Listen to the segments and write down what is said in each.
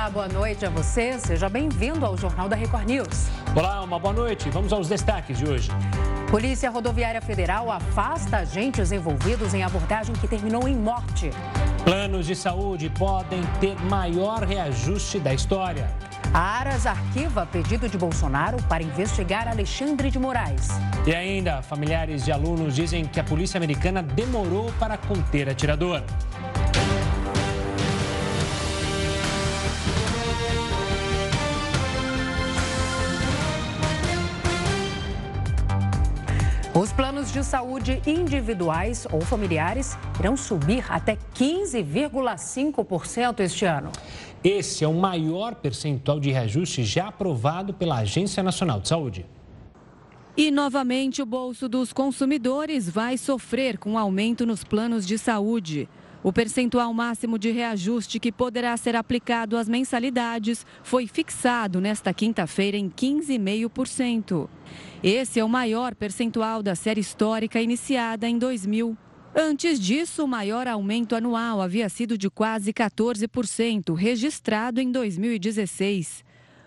Olá, boa noite a você. Seja bem-vindo ao Jornal da Record News. Olá, uma boa noite. Vamos aos destaques de hoje. Polícia Rodoviária Federal afasta agentes envolvidos em abordagem que terminou em morte. Planos de saúde podem ter maior reajuste da história. A Aras arquiva pedido de Bolsonaro para investigar Alexandre de Moraes. E ainda, familiares de alunos dizem que a polícia americana demorou para conter atirador. Os planos de saúde individuais ou familiares irão subir até 15,5% este ano. Esse é o maior percentual de reajuste já aprovado pela Agência Nacional de Saúde. E novamente o bolso dos consumidores vai sofrer com aumento nos planos de saúde. O percentual máximo de reajuste que poderá ser aplicado às mensalidades foi fixado nesta quinta-feira em 15,5%. Esse é o maior percentual da série histórica iniciada em 2000. Antes disso, o maior aumento anual havia sido de quase 14%, registrado em 2016.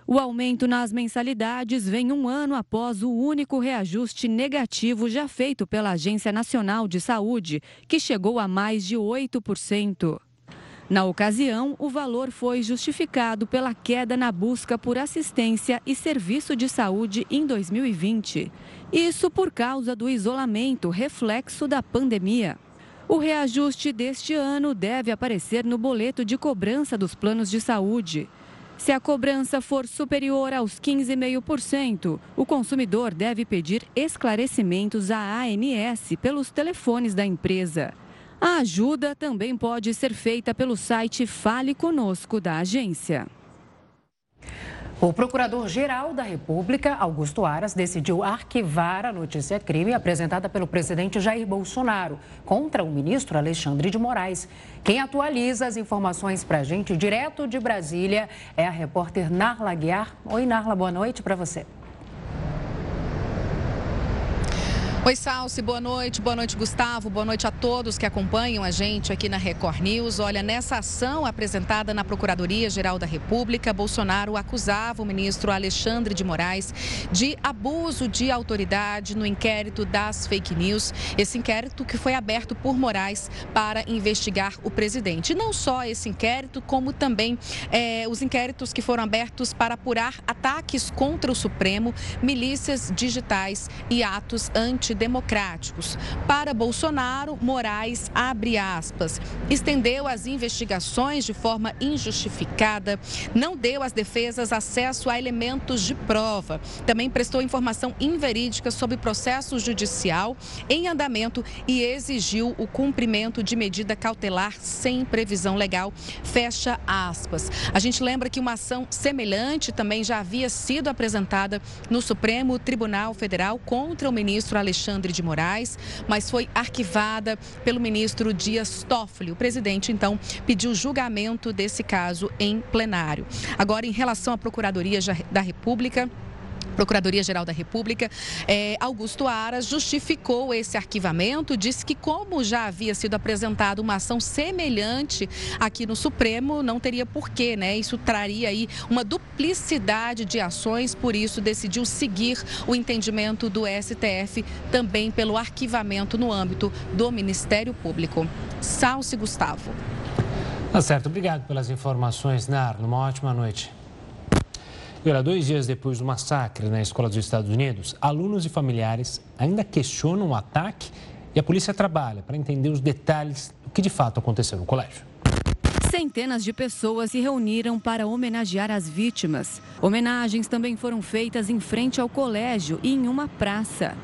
O aumento nas mensalidades vem um ano após o único reajuste negativo já feito pela Agência Nacional de Saúde, que chegou a mais de 8%. Na ocasião, o valor foi justificado pela queda na busca por assistência e serviço de saúde em 2020. Isso por causa do isolamento, reflexo da pandemia. O reajuste deste ano deve aparecer no boleto de cobrança dos planos de saúde. Se a cobrança for superior aos 15,5%, o consumidor deve pedir esclarecimentos à ANS pelos telefones da empresa. A ajuda também pode ser feita pelo site Fale Conosco da agência. O Procurador-Geral da República, Augusto Aras, decidiu arquivar a notícia crime apresentada pelo presidente Jair Bolsonaro contra o ministro Alexandre de Moraes. Quem atualiza as informações para a gente direto de Brasília é a repórter Narla Guiar. Oi, Narla, boa noite para você. Oi, Salsi, boa noite. Boa noite, Gustavo. Boa noite a todos que acompanham a gente aqui na Record News. Olha, nessa ação apresentada na Procuradoria-Geral da República, Bolsonaro acusava o ministro Alexandre de Moraes de abuso de autoridade no inquérito das fake news. Esse inquérito que foi aberto por Moraes para investigar o presidente. Não só esse inquérito, como também é, os inquéritos que foram abertos para apurar ataques contra o Supremo, milícias digitais e atos anti antidemocráticos. Para Bolsonaro, Moraes, abre aspas, estendeu as investigações de forma injustificada, não deu às defesas acesso a elementos de prova, também prestou informação inverídica sobre processo judicial em andamento e exigiu o cumprimento de medida cautelar sem previsão legal. Fecha aspas. A gente lembra que uma ação semelhante também já havia sido apresentada no Supremo Tribunal Federal contra o ministro Alexandre Alexandre de Moraes, mas foi arquivada pelo ministro Dias Toffoli. O presidente, então, pediu julgamento desse caso em plenário. Agora, em relação à Procuradoria da República, Procuradoria-Geral da República, é, Augusto Aras justificou esse arquivamento, disse que como já havia sido apresentada uma ação semelhante aqui no Supremo, não teria porquê, né? Isso traria aí uma duplicidade de ações, por isso decidiu seguir o entendimento do STF também pelo arquivamento no âmbito do Ministério Público. Salce Gustavo. Tá certo, obrigado pelas informações, Nar. Uma ótima noite. Olha, dois dias depois do massacre na escola dos Estados Unidos, alunos e familiares ainda questionam o ataque e a polícia trabalha para entender os detalhes do que de fato aconteceu no colégio. Centenas de pessoas se reuniram para homenagear as vítimas. Homenagens também foram feitas em frente ao colégio e em uma praça.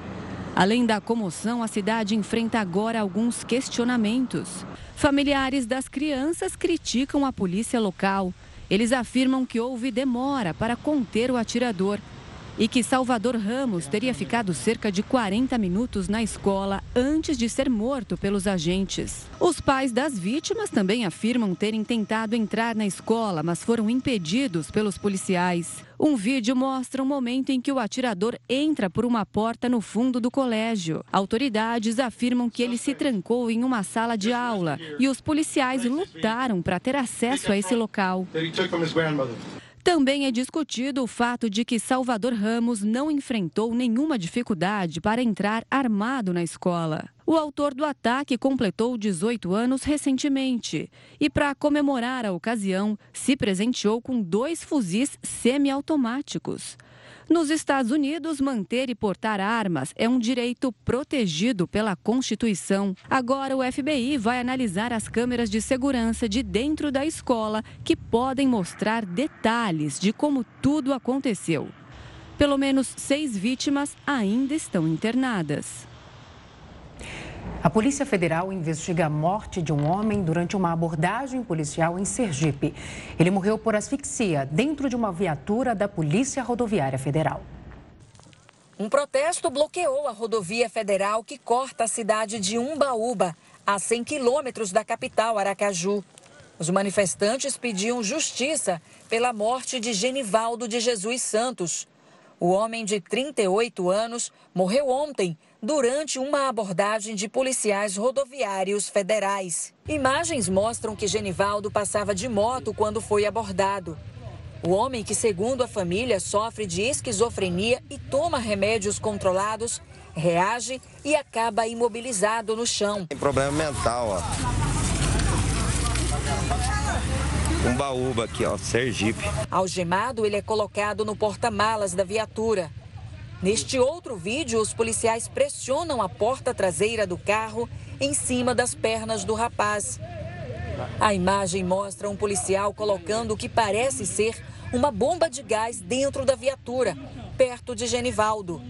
Além da comoção, a cidade enfrenta agora alguns questionamentos. Familiares das crianças criticam a polícia local. Eles afirmam que houve demora para conter o atirador. E que Salvador Ramos teria ficado cerca de 40 minutos na escola antes de ser morto pelos agentes. Os pais das vítimas também afirmam terem tentado entrar na escola, mas foram impedidos pelos policiais. Um vídeo mostra um momento em que o atirador entra por uma porta no fundo do colégio. Autoridades afirmam que ele se trancou em uma sala de aula e os policiais lutaram para ter acesso a esse local. Também é discutido o fato de que Salvador Ramos não enfrentou nenhuma dificuldade para entrar armado na escola. O autor do ataque completou 18 anos recentemente e, para comemorar a ocasião, se presenteou com dois fuzis semiautomáticos. Nos Estados Unidos, manter e portar armas é um direito protegido pela Constituição. Agora, o FBI vai analisar as câmeras de segurança de dentro da escola que podem mostrar detalhes de como tudo aconteceu. Pelo menos seis vítimas ainda estão internadas. A Polícia Federal investiga a morte de um homem durante uma abordagem policial em Sergipe. Ele morreu por asfixia dentro de uma viatura da Polícia Rodoviária Federal. Um protesto bloqueou a rodovia federal que corta a cidade de Umbaúba, a 100 quilômetros da capital, Aracaju. Os manifestantes pediam justiça pela morte de Genivaldo de Jesus Santos. O homem de 38 anos morreu ontem durante uma abordagem de policiais rodoviários federais. Imagens mostram que Genivaldo passava de moto quando foi abordado. O homem, que segundo a família sofre de esquizofrenia e toma remédios controlados, reage e acaba imobilizado no chão. Tem problema mental, ó. Um baúba aqui, ó, Sergipe. Algemado, ele é colocado no porta-malas da viatura. Neste outro vídeo, os policiais pressionam a porta traseira do carro em cima das pernas do rapaz. A imagem mostra um policial colocando o que parece ser uma bomba de gás dentro da viatura, perto de Genivaldo.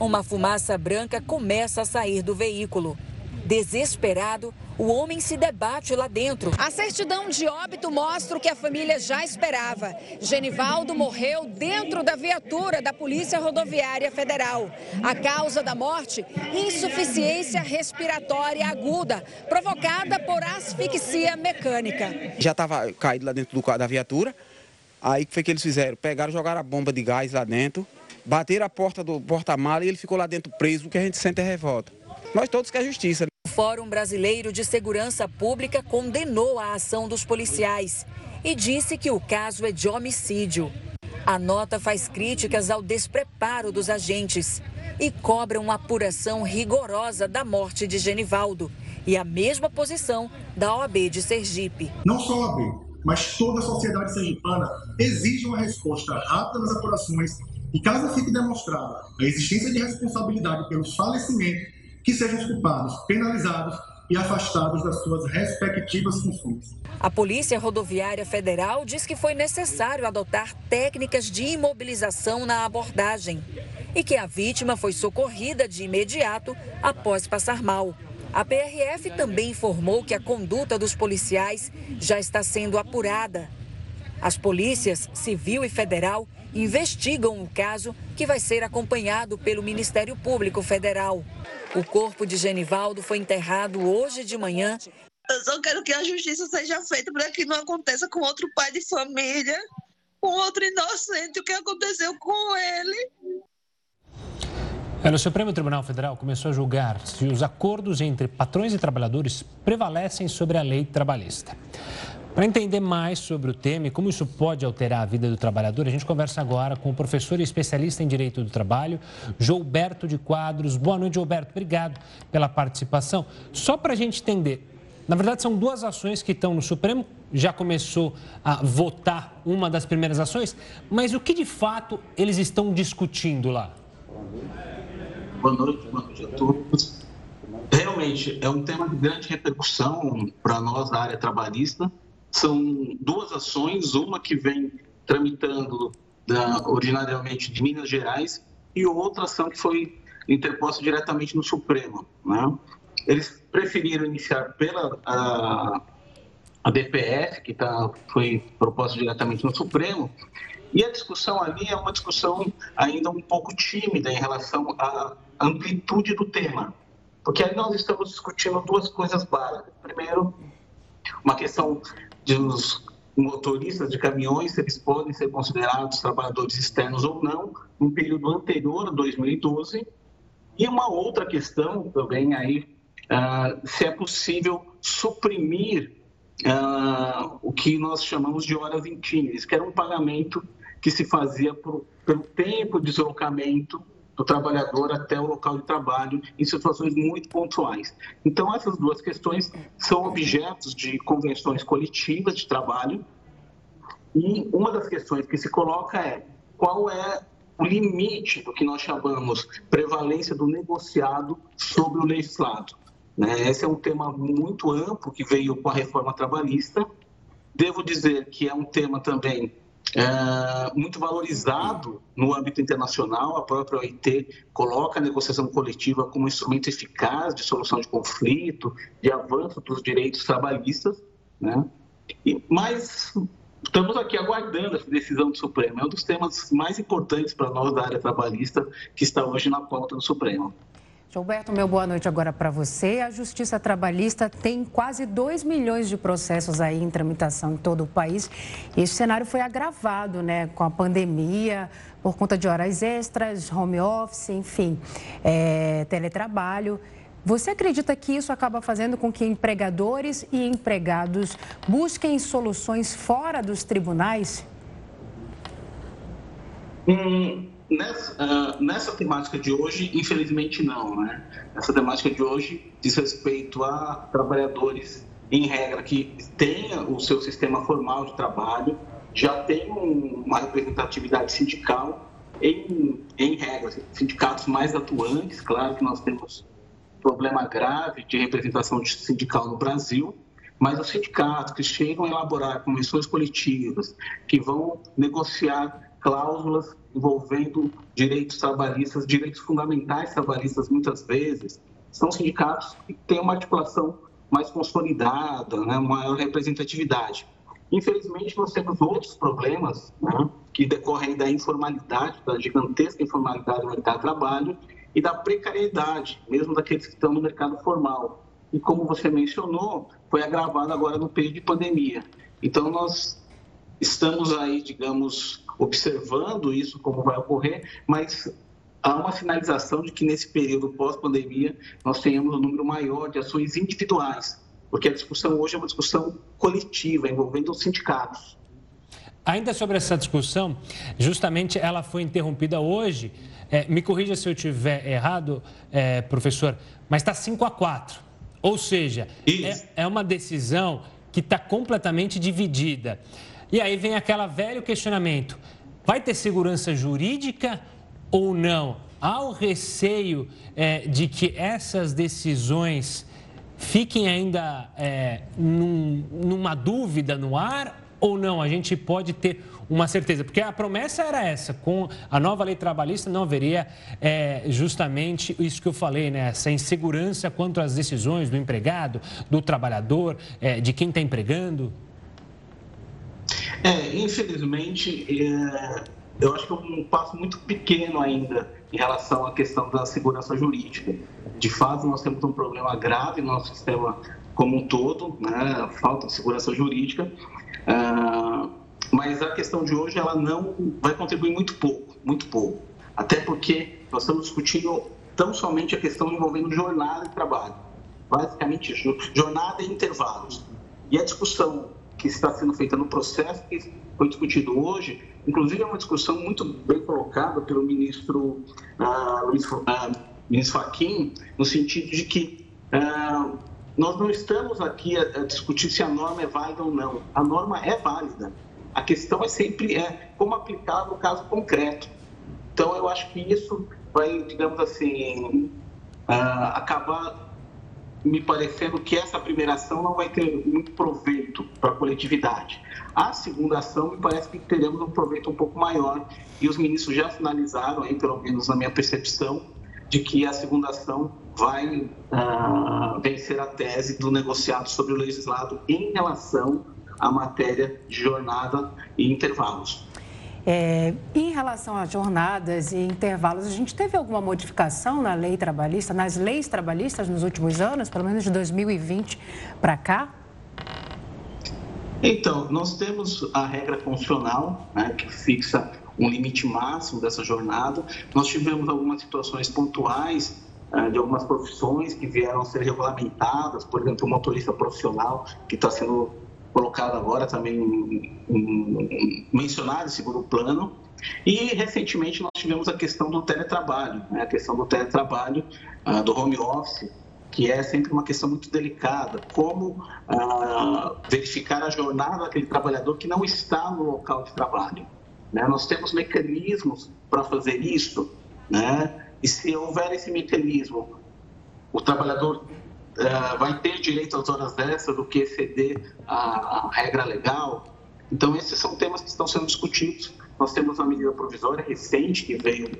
Uma fumaça branca começa a sair do veículo. Desesperado, o homem se debate lá dentro. A certidão de óbito mostra o que a família já esperava. Genivaldo morreu dentro da viatura da Polícia Rodoviária Federal. A causa da morte? Insuficiência respiratória aguda, provocada por asfixia mecânica. Já estava caído lá dentro do, da viatura. Aí o que foi que eles fizeram? Pegaram, jogaram a bomba de gás lá dentro, bateram a porta do porta-mala e ele ficou lá dentro preso, o que a gente sente é revolta. Nós todos queremos justiça. Fórum Brasileiro de Segurança Pública condenou a ação dos policiais e disse que o caso é de homicídio. A nota faz críticas ao despreparo dos agentes e cobra uma apuração rigorosa da morte de Genivaldo e a mesma posição da OAB de Sergipe. Não só a OAB, mas toda a sociedade sergipana exige uma resposta rápida nas apurações e caso fique demonstrada a existência de responsabilidade pelo falecimento que sejam os culpados penalizados e afastados das suas respectivas funções. A Polícia Rodoviária Federal diz que foi necessário adotar técnicas de imobilização na abordagem e que a vítima foi socorrida de imediato após passar mal. A PRF também informou que a conduta dos policiais já está sendo apurada. As polícias civil e federal investigam o caso, que vai ser acompanhado pelo Ministério Público Federal. O corpo de Genivaldo foi enterrado hoje de manhã. Eu só quero que a justiça seja feita para que não aconteça com outro pai de família, com outro inocente, o que aconteceu com ele. É, o Supremo Tribunal Federal começou a julgar se os acordos entre patrões e trabalhadores prevalecem sobre a lei trabalhista. Para entender mais sobre o tema e como isso pode alterar a vida do trabalhador, a gente conversa agora com o professor e especialista em Direito do Trabalho, Gilberto de Quadros. Boa noite, Gilberto. Obrigado pela participação. Só para a gente entender, na verdade são duas ações que estão no Supremo, já começou a votar uma das primeiras ações, mas o que de fato eles estão discutindo lá? Boa noite, boa noite a todos. Realmente é um tema de grande repercussão para nós da área trabalhista são duas ações, uma que vem tramitando da, originariamente de Minas Gerais e outra ação que foi interposta diretamente no Supremo. Né? Eles preferiram iniciar pela a, a DPF, que tá, foi proposta diretamente no Supremo, E a discussão ali é uma discussão ainda um pouco tímida em relação à amplitude do tema. Porque aí nós estamos discutindo duas coisas básicas. Primeiro, uma questão de os motoristas de caminhões, se eles podem ser considerados trabalhadores externos ou não, no período anterior a 2012. E uma outra questão também aí, uh, se é possível suprimir uh, o que nós chamamos de horas intímeras, que era um pagamento que se fazia por, pelo tempo de deslocamento do trabalhador até o local de trabalho em situações muito pontuais. Então, essas duas questões são objetos de convenções coletivas de trabalho e uma das questões que se coloca é qual é o limite do que nós chamamos prevalência do negociado sobre o legislado. Né? Esse é um tema muito amplo que veio com a reforma trabalhista. Devo dizer que é um tema também é, muito valorizado no âmbito internacional. A própria OIT coloca a negociação coletiva como um instrumento eficaz de solução de conflito, de avanço dos direitos trabalhistas. Né? E, mas estamos aqui aguardando essa decisão do Supremo. É um dos temas mais importantes para nós da área trabalhista que está hoje na pauta do Supremo. Gilberto, meu boa noite agora para você. A Justiça Trabalhista tem quase 2 milhões de processos aí em tramitação em todo o país. Esse cenário foi agravado né, com a pandemia, por conta de horas extras, home office, enfim, é, teletrabalho. Você acredita que isso acaba fazendo com que empregadores e empregados busquem soluções fora dos tribunais? Hum Nessa, uh, nessa temática de hoje, infelizmente não, né? Essa temática de hoje diz respeito a trabalhadores, em regra, que tenham o seu sistema formal de trabalho, já tem uma representatividade sindical, em, em regra, sindicatos mais atuantes, claro que nós temos problema grave de representação sindical no Brasil, mas os sindicatos que chegam a elaborar convenções coletivas, que vão negociar cláusulas envolvendo direitos trabalhistas, direitos fundamentais trabalhistas, muitas vezes, são sindicatos que têm uma articulação mais consolidada, né, maior representatividade. Infelizmente, nós temos outros problemas né, que decorrem da informalidade, da gigantesca informalidade no mercado de trabalho e da precariedade, mesmo daqueles que estão no mercado formal. E como você mencionou, foi agravado agora no período de pandemia. Então, nós estamos aí, digamos, observando isso como vai ocorrer, mas há uma sinalização de que nesse período pós-pandemia nós tenhamos um número maior de ações individuais, porque a discussão hoje é uma discussão coletiva, envolvendo os sindicatos. Ainda sobre essa discussão, justamente ela foi interrompida hoje. É, me corrija se eu estiver errado, é, professor, mas está 5 a 4. Ou seja, é, é uma decisão que está completamente dividida. E aí vem aquele velho questionamento: vai ter segurança jurídica ou não? Há o receio é, de que essas decisões fiquem ainda é, num, numa dúvida no ar ou não? A gente pode ter uma certeza, porque a promessa era essa, com a nova lei trabalhista não haveria é, justamente isso que eu falei, né? essa insegurança quanto às decisões do empregado, do trabalhador, é, de quem está empregando. É, infelizmente, é, eu acho que é um passo muito pequeno ainda em relação à questão da segurança jurídica. De fato, nós temos um problema grave no nosso sistema como um todo, né? falta de segurança jurídica, uh, mas a questão de hoje ela não vai contribuir muito pouco, muito pouco. Até porque nós estamos discutindo tão somente a questão envolvendo jornada de trabalho, basicamente jornada e intervalos. E a discussão que está sendo feita no processo que foi discutido hoje, inclusive é uma discussão muito bem colocada pelo ministro uh, Luiz ministro Fachin, no sentido de que uh, nós não estamos aqui a, a, discutir se a norma é válida ou não. A norma é válida. A questão é sempre é como aplicar no caso concreto. Então, eu acho que isso vai, digamos assim, acabar me parecendo que essa primeira ação não vai ter muito proveito para a coletividade. A segunda ação, me parece que teremos um proveito um pouco maior, e os ministros já finalizaram, aí, pelo menos na minha percepção, de que a segunda ação vai uh, vencer a tese do negociado sobre o legislado em relação à matéria de jornada e intervalos. É, em relação às jornadas e intervalos, a gente teve alguma modificação na lei trabalhista, nas leis trabalhistas nos últimos anos, pelo menos de 2020 para cá? Então, nós temos a regra funcional, né, que fixa um limite máximo dessa jornada. Nós tivemos algumas situações pontuais uh, de algumas profissões que vieram a ser regulamentadas, por exemplo, o motorista profissional, que está sendo colocado agora também mencionado em segundo plano. E recentemente nós tivemos a questão do teletrabalho, né? a questão do teletrabalho, uh, do home office, que é sempre uma questão muito delicada. Como uh, verificar a jornada daquele trabalhador que não está no local de trabalho? Né? Nós temos mecanismos para fazer isso, né? e se houver esse mecanismo, o trabalhador uh, vai ter direito às horas dessas do que exceder a, a regra legal. Então, esses são temas que estão sendo discutidos. Nós temos uma medida provisória recente que veio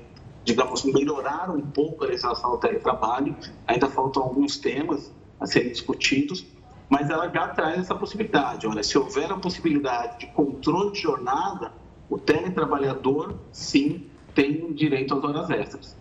digamos, melhorar um pouco a legislação do teletrabalho. Ainda faltam alguns temas a serem discutidos, mas ela já traz essa possibilidade. Olha, se houver a possibilidade de controle de jornada, o teletrabalhador, sim, tem direito às horas extras.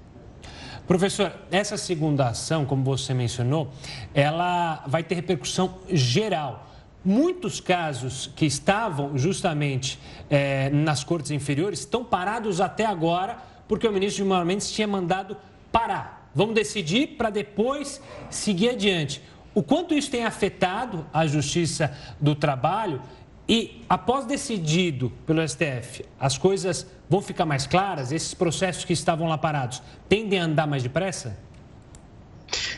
Professor, essa segunda ação, como você mencionou, ela vai ter repercussão geral. Muitos casos que estavam justamente é, nas cortes inferiores estão parados até agora porque o ministro Gilmar Mendes tinha mandado parar. Vamos decidir para depois seguir adiante. O quanto isso tem afetado a Justiça do Trabalho e, após decidido pelo STF, as coisas vão ficar mais claras? Esses processos que estavam lá parados tendem a andar mais depressa?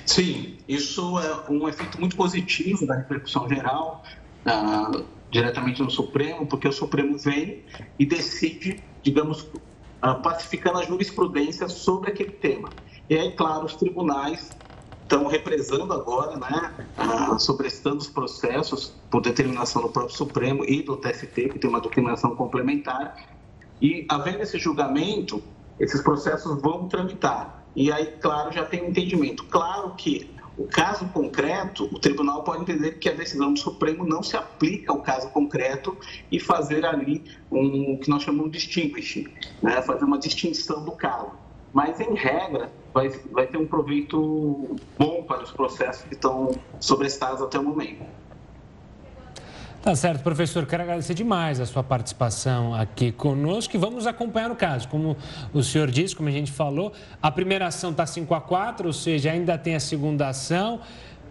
Sim, isso é um efeito muito positivo da repercussão geral, uh, diretamente no Supremo, porque o Supremo vem e decide, digamos, uh, pacificando a jurisprudência sobre aquele tema. E aí, claro, os tribunais estão represando agora, né, uh, sobrestando os processos por determinação do próprio Supremo e do TST, que tem uma determinação complementar. E, havendo esse julgamento, esses processos vão tramitar. E aí, claro, já tem um entendimento. Claro que o caso concreto, o tribunal pode entender que a decisão do Supremo não se aplica ao caso concreto e fazer ali um que nós chamamos de distinguish, né? fazer uma distinção do caso. Mas, em regra, vai, vai ter um proveito bom para os processos que estão sobrestados até o momento. Tá certo, professor. Quero agradecer demais a sua participação aqui conosco e vamos acompanhar o caso. Como o senhor disse, como a gente falou, a primeira ação está 5 a 4, ou seja, ainda tem a segunda ação.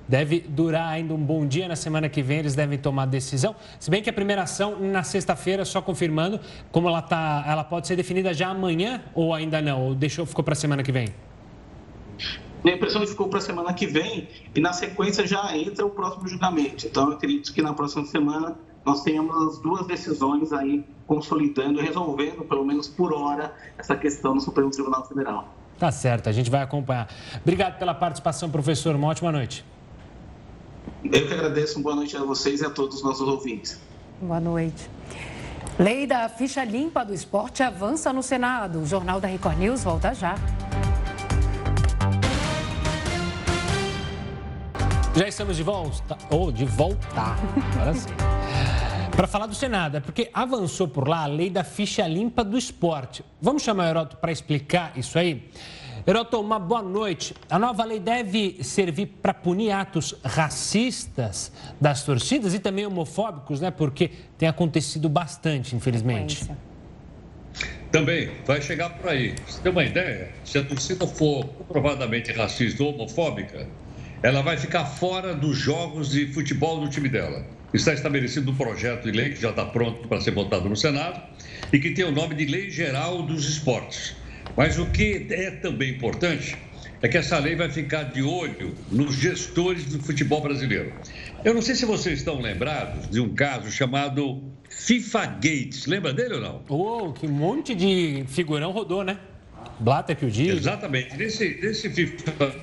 Deve durar ainda um bom dia. Na semana que vem eles devem tomar decisão. Se bem que a primeira ação, na sexta-feira, só confirmando, como ela, tá, ela pode ser definida já amanhã ou ainda não? Ou deixou, ficou para a semana que vem? Minha impressão é que ficou para a semana que vem e na sequência já entra o próximo julgamento. Então, eu acredito que na próxima semana nós tenhamos as duas decisões aí consolidando, resolvendo, pelo menos por hora, essa questão no Supremo Tribunal Federal. Tá certo, a gente vai acompanhar. Obrigado pela participação, professor. Uma ótima noite. Eu que agradeço. Boa noite a vocês e a todos os nossos ouvintes. Boa noite. Lei da ficha limpa do esporte avança no Senado. O Jornal da Record News volta já. Já estamos de volta, ou de volta, agora sim. Para falar do Senado, é porque avançou por lá a lei da ficha limpa do esporte. Vamos chamar o Heroto para explicar isso aí? Heroto, uma boa noite. A nova lei deve servir para punir atos racistas das torcidas e também homofóbicos, né? Porque tem acontecido bastante, infelizmente. Também vai chegar por aí. Você tem uma ideia? Se a torcida for comprovadamente racista ou homofóbica, ela vai ficar fora dos jogos de futebol do time dela. Está estabelecido um projeto de lei que já está pronto para ser votado no Senado e que tem o nome de Lei Geral dos Esportes. Mas o que é também importante é que essa lei vai ficar de olho nos gestores do futebol brasileiro. Eu não sei se vocês estão lembrados de um caso chamado FIFA Gates. Lembra dele ou não? Oh, que monte de figurão rodou, né? Blatter que o diz. Exatamente. Desse, desse FIFA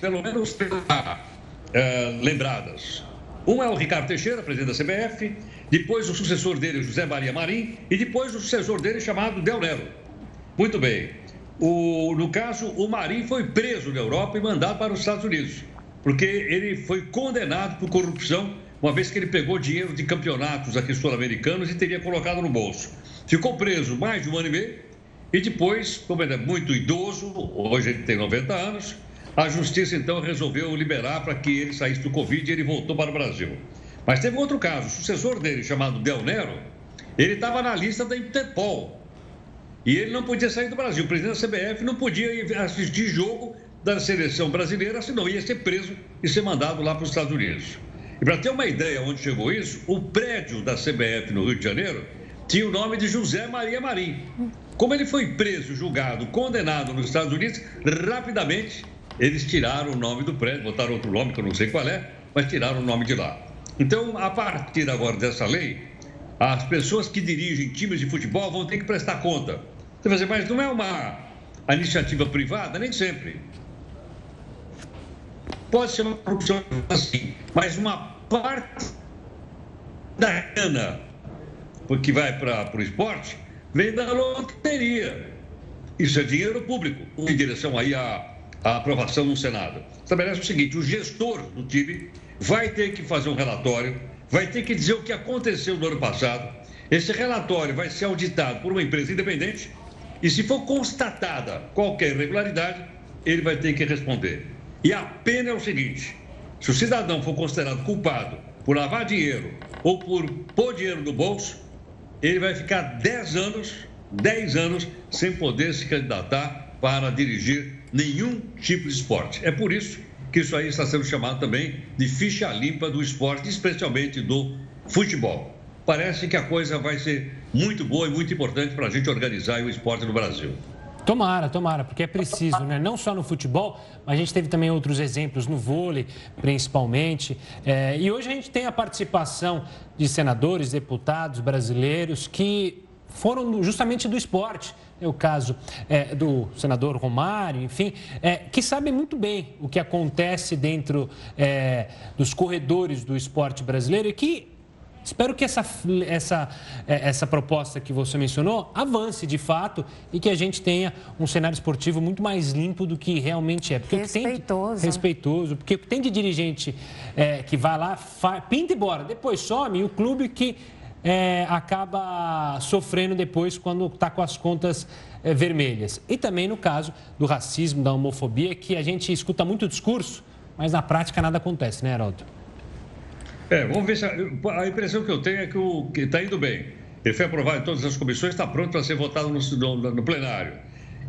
pelo menos uh, lembradas. Um é o Ricardo Teixeira, presidente da CBF, depois o sucessor dele, José Maria Marim, e depois o sucessor dele chamado Del Nero. Muito bem. O, no caso, o Marim foi preso na Europa e mandado para os Estados Unidos, porque ele foi condenado por corrupção uma vez que ele pegou dinheiro de campeonatos aqui sul-americanos e teria colocado no bolso. Ficou preso mais de um ano e meio e depois, como ele é muito idoso, hoje ele tem 90 anos, a justiça então resolveu liberar para que ele saísse do Covid e ele voltou para o Brasil. Mas teve outro caso, o sucessor dele, chamado Del Nero, ele estava na lista da Interpol. E ele não podia sair do Brasil. O presidente da CBF não podia ir assistir jogo da seleção brasileira, senão ia ser preso e ser mandado lá para os Estados Unidos. E para ter uma ideia onde chegou isso, o prédio da CBF no Rio de Janeiro tinha o nome de José Maria Marim. Como ele foi preso, julgado, condenado nos Estados Unidos, rapidamente eles tiraram o nome do prédio, botaram outro nome que eu não sei qual é, mas tiraram o nome de lá. Então, a partir agora dessa lei, as pessoas que dirigem times de futebol vão ter que prestar conta. Você vai dizer, mas não é uma iniciativa privada? Nem sempre. Pode ser uma corrupção assim, mas uma parte da grana que vai para o esporte vem da loteria. Isso é dinheiro público, em direção aí à, à aprovação no Senado. Estabelece o seguinte: o gestor do time vai ter que fazer um relatório, vai ter que dizer o que aconteceu no ano passado. Esse relatório vai ser auditado por uma empresa independente e, se for constatada qualquer irregularidade, ele vai ter que responder. E a pena é o seguinte: se o cidadão for considerado culpado por lavar dinheiro ou por pôr dinheiro no bolso, ele vai ficar 10 anos, 10 anos sem poder se candidatar para dirigir nenhum tipo de esporte. É por isso que isso aí está sendo chamado também de ficha limpa do esporte, especialmente do futebol. Parece que a coisa vai ser muito boa e muito importante para a gente organizar o esporte no Brasil. Tomara, tomara, porque é preciso, né? Não só no futebol, mas a gente teve também outros exemplos no vôlei, principalmente. É, e hoje a gente tem a participação de senadores, deputados brasileiros que foram justamente do esporte. É o caso é, do senador Romário, enfim, é, que sabem muito bem o que acontece dentro é, dos corredores do esporte brasileiro e que Espero que essa, essa, é, essa proposta que você mencionou avance de fato e que a gente tenha um cenário esportivo muito mais limpo do que realmente é. Porque respeitoso. Tem, respeitoso. Porque tem de dirigente é, que vai lá, fa, pinta e bora, depois some, e o clube que é, acaba sofrendo depois quando está com as contas é, vermelhas. E também no caso do racismo, da homofobia, que a gente escuta muito discurso, mas na prática nada acontece, né, Heraldo? É, vamos ver se. A, a impressão que eu tenho é que está indo bem. Ele foi aprovado em todas as comissões, está pronto para ser votado no, no, no plenário.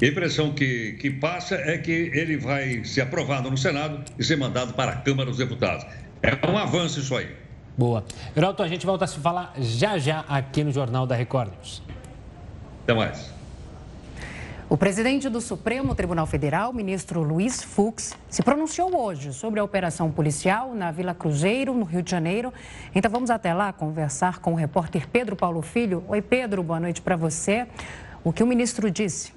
E a impressão que, que passa é que ele vai ser aprovado no Senado e ser mandado para a Câmara dos Deputados. É um avanço isso aí. Boa. Heraldo, a gente volta a se falar já já aqui no Jornal da Record News. Até mais. O presidente do Supremo Tribunal Federal, ministro Luiz Fux, se pronunciou hoje sobre a operação policial na Vila Cruzeiro, no Rio de Janeiro. Então vamos até lá conversar com o repórter Pedro Paulo Filho. Oi, Pedro, boa noite para você. O que o ministro disse?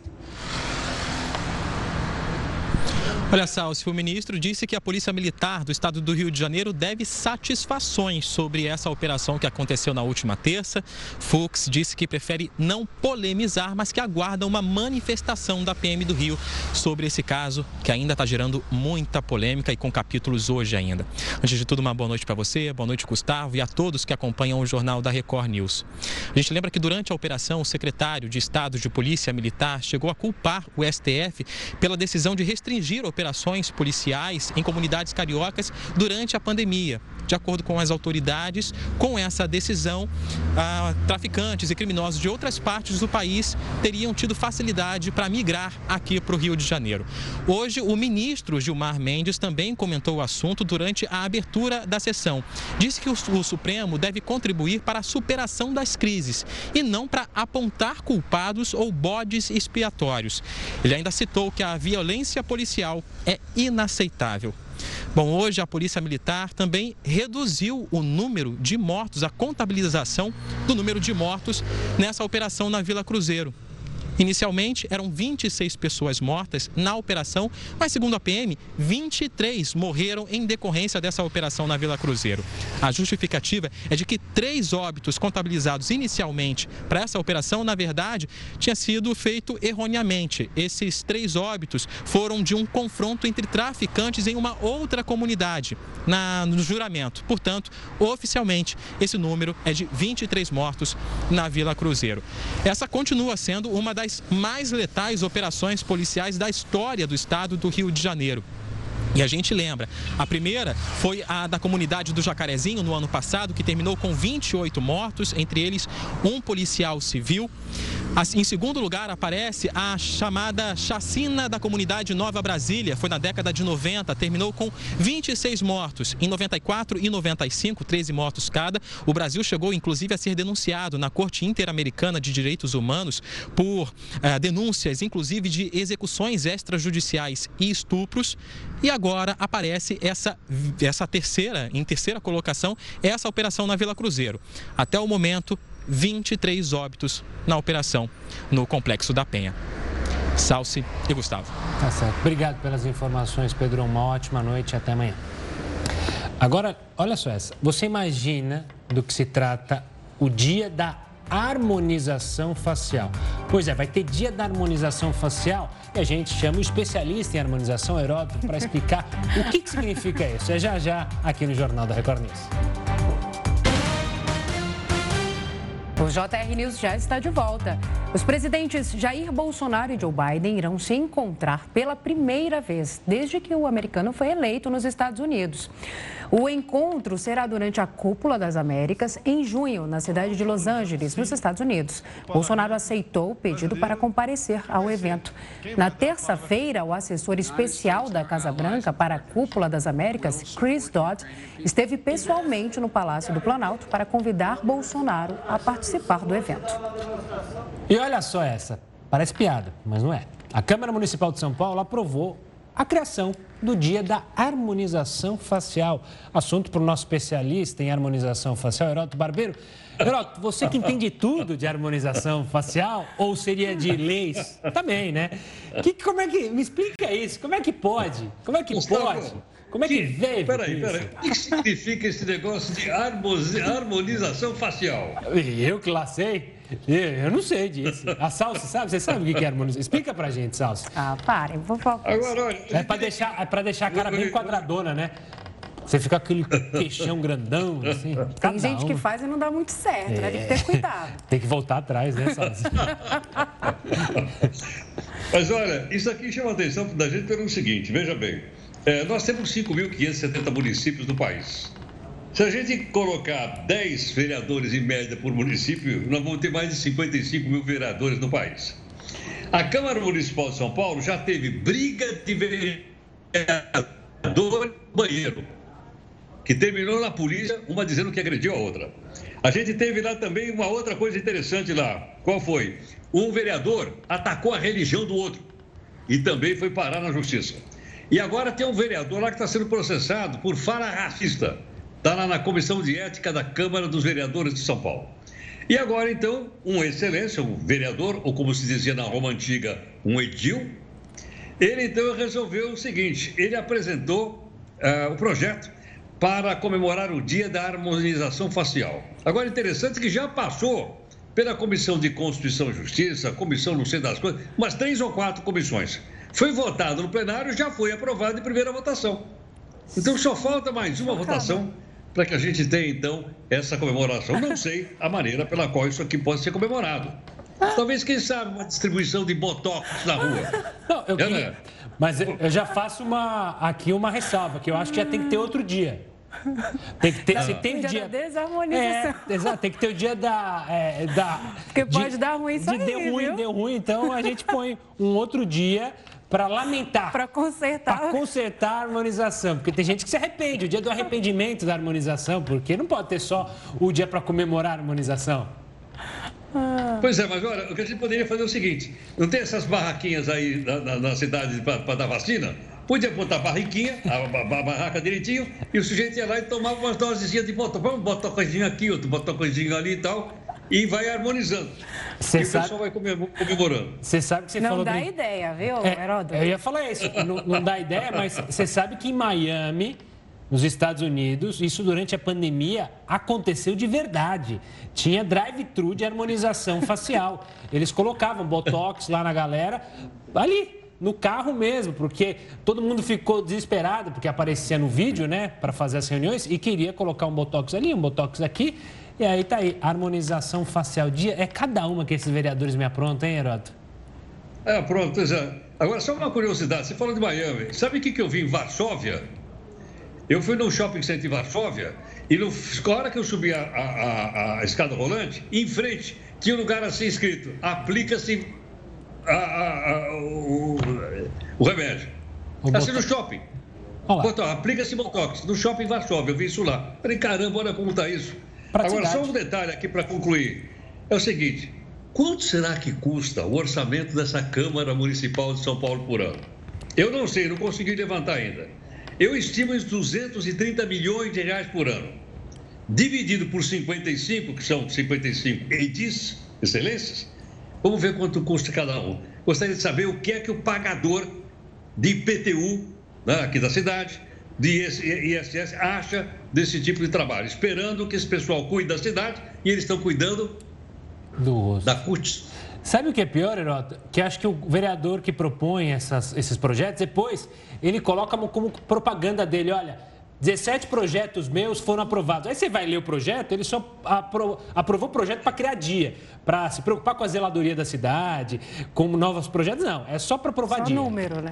Olha, Salsi, o ministro disse que a Polícia Militar do Estado do Rio de Janeiro deve satisfações sobre essa operação que aconteceu na última terça. Fux disse que prefere não polemizar, mas que aguarda uma manifestação da PM do Rio sobre esse caso, que ainda está gerando muita polêmica e com capítulos hoje ainda. Antes de tudo, uma boa noite para você, boa noite, Gustavo, e a todos que acompanham o jornal da Record News. A gente lembra que durante a operação, o secretário de Estado de Polícia Militar chegou a culpar o STF pela decisão de restringir a operações policiais em comunidades cariocas durante a pandemia. De acordo com as autoridades, com essa decisão, ah, traficantes e criminosos de outras partes do país teriam tido facilidade para migrar aqui para o Rio de Janeiro. Hoje, o ministro Gilmar Mendes também comentou o assunto durante a abertura da sessão. Disse que o, o Supremo deve contribuir para a superação das crises e não para apontar culpados ou bodes expiatórios. Ele ainda citou que a violência policial é inaceitável. Bom, hoje a Polícia Militar também reduziu o número de mortos, a contabilização do número de mortos nessa operação na Vila Cruzeiro. Inicialmente, eram 26 pessoas mortas na operação, mas segundo a PM, 23 morreram em decorrência dessa operação na Vila Cruzeiro. A justificativa é de que três óbitos contabilizados inicialmente para essa operação, na verdade, tinha sido feito erroneamente. Esses três óbitos foram de um confronto entre traficantes em uma outra comunidade, na, no juramento. Portanto, oficialmente, esse número é de 23 mortos na Vila Cruzeiro. Essa continua sendo uma das mais letais operações policiais da história do estado do Rio de Janeiro. E a gente lembra, a primeira foi a da comunidade do Jacarezinho no ano passado, que terminou com 28 mortos, entre eles um policial civil. Em segundo lugar, aparece a chamada chacina da comunidade Nova Brasília. Foi na década de 90, terminou com 26 mortos. Em 94 e 95, 13 mortos cada. O Brasil chegou, inclusive, a ser denunciado na Corte Interamericana de Direitos Humanos por eh, denúncias, inclusive, de execuções extrajudiciais e estupros. E agora aparece essa, essa terceira, em terceira colocação, essa operação na Vila Cruzeiro. Até o momento, 23 óbitos na operação no Complexo da Penha. Salce e Gustavo. Tá certo. Obrigado pelas informações, Pedro. Uma ótima noite e até amanhã. Agora, olha só essa. Você imagina do que se trata o dia da harmonização facial. Pois é, vai ter dia da harmonização facial e a gente chama o especialista em harmonização Heródoto para explicar o que, que significa isso. É já já aqui no Jornal da Record News. O JR News já está de volta. Os presidentes Jair Bolsonaro e Joe Biden irão se encontrar pela primeira vez desde que o americano foi eleito nos Estados Unidos. O encontro será durante a Cúpula das Américas, em junho, na cidade de Los Angeles, nos Estados Unidos. Bolsonaro aceitou o pedido para comparecer ao evento. Na terça-feira, o assessor especial da Casa Branca para a Cúpula das Américas, Chris Dodd, esteve pessoalmente no Palácio do Planalto para convidar Bolsonaro a participar do evento. E olha só essa, parece piada, mas não é. A Câmara Municipal de São Paulo aprovou a criação do Dia da Harmonização Facial. Assunto para o nosso especialista em harmonização facial, Heroto Barbeiro. Heroto, você que entende tudo de harmonização facial, ou seria de leis? Também, né? Que, como é que. Me explica isso. Como é que pode? Como é que pode? Como é que, que veio? Peraí, peraí. O que significa esse negócio de harmonização facial? Eu que lá sei. Eu não sei disso. A Salsa, sabe? Você sabe o que é harmonização? Explica pra gente, Salsa. Ah, parem, vou falar. Agora, olha. É pra deixar, é pra deixar a cara bem quadradona, né? Você fica com aquele queixão grandão, assim. Tem gente um. que faz e não dá muito certo, é. né? Tem que ter cuidado. Tem que voltar atrás, né, Salsa? Mas olha, isso aqui chama a atenção da gente pelo seguinte: veja bem. É, nós temos 5.570 municípios no país. Se a gente colocar 10 vereadores em média por município, nós vamos ter mais de 55 mil vereadores no país. A Câmara Municipal de São Paulo já teve briga de vereador no banheiro, que terminou na polícia, uma dizendo que agrediu a outra. A gente teve lá também uma outra coisa interessante lá. Qual foi? Um vereador atacou a religião do outro e também foi parar na justiça. E agora tem um vereador lá que está sendo processado por fala racista. Está lá na Comissão de Ética da Câmara dos Vereadores de São Paulo. E agora, então, um excelência, um vereador, ou como se dizia na Roma Antiga, um edil, ele então resolveu o seguinte: ele apresentou uh, o projeto para comemorar o Dia da Harmonização Facial. Agora, interessante que já passou pela Comissão de Constituição e Justiça, Comissão não sei das coisas, umas três ou quatro comissões. Foi votado no plenário, já foi aprovado em primeira votação. Então só falta mais uma votação para que a gente tenha, então, essa comemoração. Não sei a maneira pela qual isso aqui pode ser comemorado. Talvez, quem sabe, uma distribuição de botox na rua. Não, eu queria... é, né? Mas eu já faço uma, aqui uma ressalva, que eu acho que já tem que ter outro dia. Tem que ter, da, se tem o dia, dia da desarmonização. É, exato, tem que ter o dia da. É, da Porque pode dar ruim isso de aí, Deu ruim, viu? deu ruim, então a gente põe um outro dia para lamentar. Para consertar. Para consertar a harmonização. Porque tem gente que se arrepende, o dia do arrependimento da harmonização, porque não pode ter só o dia para comemorar a harmonização. Ah. Pois é, mas olha, o que a gente poderia fazer é o seguinte: não tem essas barraquinhas aí na, na, na cidade para dar vacina? Podia botar a barriquinha, a, a, a, barraca direitinho, e o sujeito ia lá e tomava umas dosezinhas de botão. Vamos botar coisinha aqui, outro botar coisinha ali e tal. E vai harmonizando. Cê e sabe... o pessoal vai comemorando. Você sabe que você não falou... Não dá do... ideia, viu, é, Heródoto? Eu ia falar isso, não, não dá ideia, mas você sabe que em Miami, nos Estados Unidos, isso durante a pandemia aconteceu de verdade. Tinha drive-thru de harmonização facial. Eles colocavam botox lá na galera, ali, no carro mesmo, porque todo mundo ficou desesperado, porque aparecia no vídeo, né, para fazer as reuniões e queria colocar um botox ali, um botox aqui. E aí tá aí, harmonização facial. Dia, é cada uma que esses vereadores me aprontam, hein, Heroto? É, pronto, já. Agora, só uma curiosidade, você falou de Miami. Sabe o que, que eu vi em Varsóvia? Eu fui no shopping center em Varsóvia e no, na hora que eu subi a, a, a, a escada rolante, em frente, tinha um lugar assim escrito: aplica-se o, o, remédio. O assim no shopping. Aplica-se Botox. No shopping Varsóvia, eu vi isso lá. Falei, caramba, olha como está isso. Agora, só um detalhe aqui para concluir. É o seguinte: quanto será que custa o orçamento dessa Câmara Municipal de São Paulo por ano? Eu não sei, não consegui levantar ainda. Eu estimo em 230 milhões de reais por ano. Dividido por 55, que são 55 EDIs, excelências, vamos ver quanto custa cada um. Gostaria de saber o que é que o pagador de IPTU, né, aqui da cidade, de ISS, acha desse tipo de trabalho, esperando que esse pessoal cuide da cidade e eles estão cuidando Do da CUT. Sabe o que é pior, Herota? Que acho que o vereador que propõe essas, esses projetos, depois ele coloca como propaganda dele, olha, 17 projetos meus foram aprovados. Aí você vai ler o projeto, ele só apro aprovou o projeto para criar dia, para se preocupar com a zeladoria da cidade, com novos projetos. Não, é só para aprovar só dia. número, né?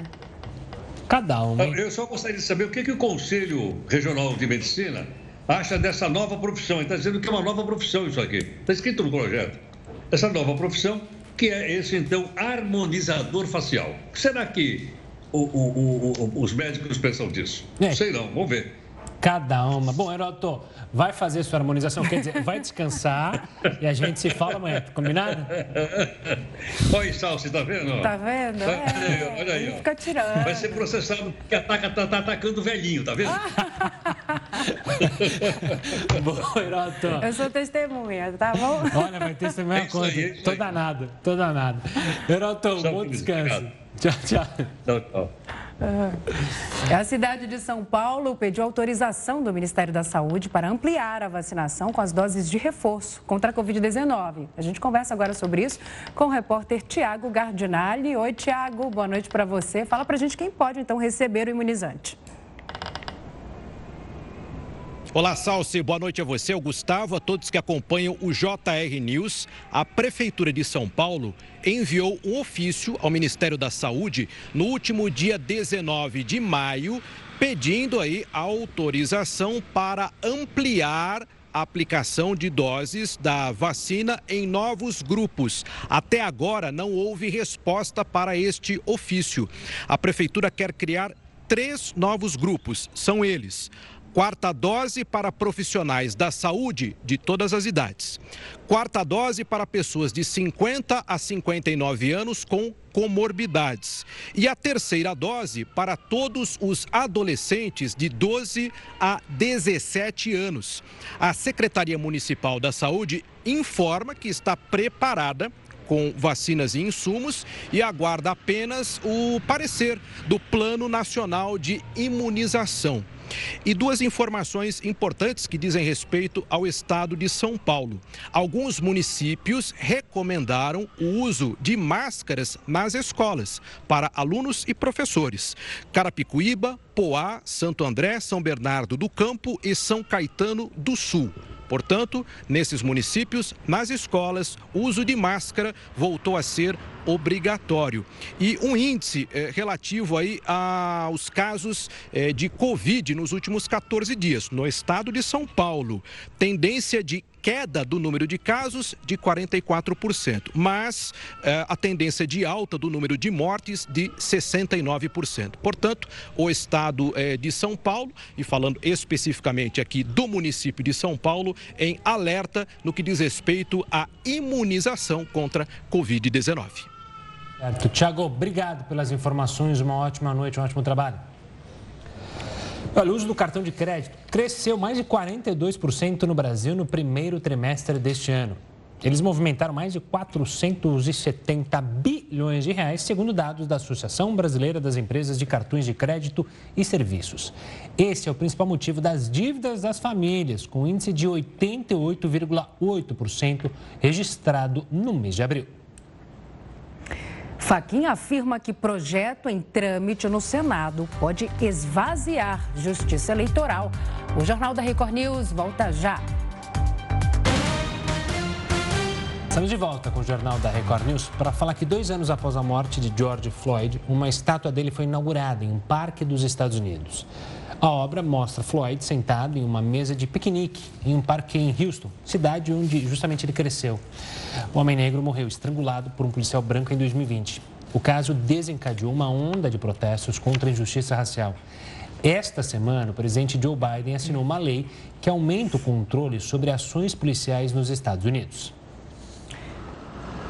Cada um. Eu só gostaria de saber o que, que o Conselho Regional de Medicina acha dessa nova profissão. Ele está dizendo que é uma nova profissão isso aqui. Está escrito no projeto. Essa nova profissão, que é esse, então, harmonizador facial. Será que o, o, o, os médicos pensam disso? É. Sei não, vamos ver. Cada uma. Bom, Heroto, vai fazer sua harmonização, quer dizer, vai descansar e a gente se fala amanhã, combinado? Olha isso, você tá vendo? Tá vendo? É. Olha aí, olha aí. Fica tirando. Vai ser processado porque ataca, tá, tá atacando o velhinho, tá vendo? bom, Heroto. Eu sou testemunha, tá bom? Olha, vai testemunhar é conta. Aí, é tô danado, tô danado. Heroto, bom descanso. Tchau, tchau. Tchau, tchau. A cidade de São Paulo pediu autorização do Ministério da Saúde para ampliar a vacinação com as doses de reforço contra a Covid-19. A gente conversa agora sobre isso com o repórter Tiago Gardinali. Oi, Tiago, boa noite para você. Fala para a gente quem pode, então, receber o imunizante. Olá, Salsi. Boa noite a você, ao Gustavo, a todos que acompanham o JR News. A Prefeitura de São Paulo enviou um ofício ao Ministério da Saúde no último dia 19 de maio, pedindo aí autorização para ampliar a aplicação de doses da vacina em novos grupos. Até agora não houve resposta para este ofício. A prefeitura quer criar três novos grupos. São eles: Quarta dose para profissionais da saúde de todas as idades. Quarta dose para pessoas de 50 a 59 anos com comorbidades. E a terceira dose para todos os adolescentes de 12 a 17 anos. A Secretaria Municipal da Saúde informa que está preparada com vacinas e insumos e aguarda apenas o parecer do Plano Nacional de Imunização. E duas informações importantes que dizem respeito ao estado de São Paulo. Alguns municípios recomendaram o uso de máscaras nas escolas para alunos e professores. Carapicuíba, Poá, Santo André, São Bernardo do Campo e São Caetano do Sul. Portanto, nesses municípios, nas escolas, o uso de máscara voltou a ser obrigatório. E um índice eh, relativo aí aos casos eh, de Covid nos últimos 14 dias. No estado de São Paulo, tendência de queda do número de casos de 44%, mas eh, a tendência de alta do número de mortes de 69%. Portanto, o estado eh, de São Paulo, e falando especificamente aqui do município de São Paulo, em alerta no que diz respeito à imunização contra Covid-19. Tiago, obrigado pelas informações, uma ótima noite, um ótimo trabalho. Olha, o uso do cartão de crédito cresceu mais de 42% no Brasil no primeiro trimestre deste ano. Eles movimentaram mais de 470 bilhões de reais, segundo dados da Associação Brasileira das Empresas de Cartões de Crédito e Serviços. Esse é o principal motivo das dívidas das famílias, com índice de 88,8% registrado no mês de abril. Faquinha afirma que projeto em trâmite no Senado pode esvaziar justiça eleitoral. O Jornal da Record News volta já. Estamos de volta com o Jornal da Record News para falar que dois anos após a morte de George Floyd, uma estátua dele foi inaugurada em um parque dos Estados Unidos. A obra mostra Floyd sentado em uma mesa de piquenique em um parque em Houston, cidade onde justamente ele cresceu. O homem negro morreu estrangulado por um policial branco em 2020. O caso desencadeou uma onda de protestos contra a injustiça racial. Esta semana, o presidente Joe Biden assinou uma lei que aumenta o controle sobre ações policiais nos Estados Unidos.